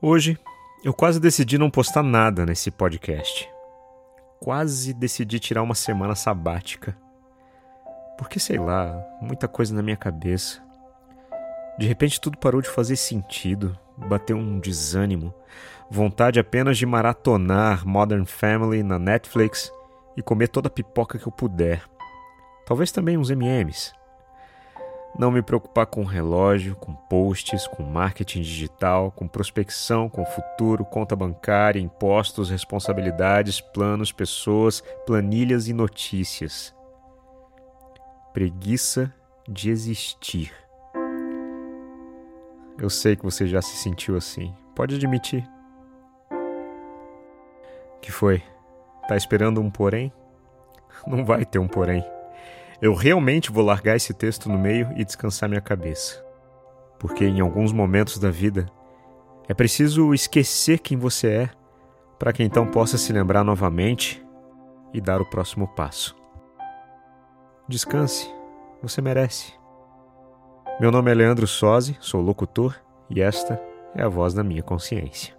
Hoje eu quase decidi não postar nada nesse podcast. Quase decidi tirar uma semana sabática. Porque sei lá, muita coisa na minha cabeça. De repente tudo parou de fazer sentido, bateu um desânimo, vontade apenas de maratonar Modern Family na Netflix e comer toda a pipoca que eu puder. Talvez também uns MMs. Não me preocupar com relógio, com posts, com marketing digital, com prospecção, com futuro, conta bancária, impostos, responsabilidades, planos, pessoas, planilhas e notícias. Preguiça de existir. Eu sei que você já se sentiu assim. Pode admitir. Que foi? Tá esperando um porém? Não vai ter um porém. Eu realmente vou largar esse texto no meio e descansar minha cabeça. Porque em alguns momentos da vida é preciso esquecer quem você é para que então possa se lembrar novamente e dar o próximo passo. Descanse, você merece. Meu nome é Leandro Sozzi, sou locutor e esta é a voz da minha consciência.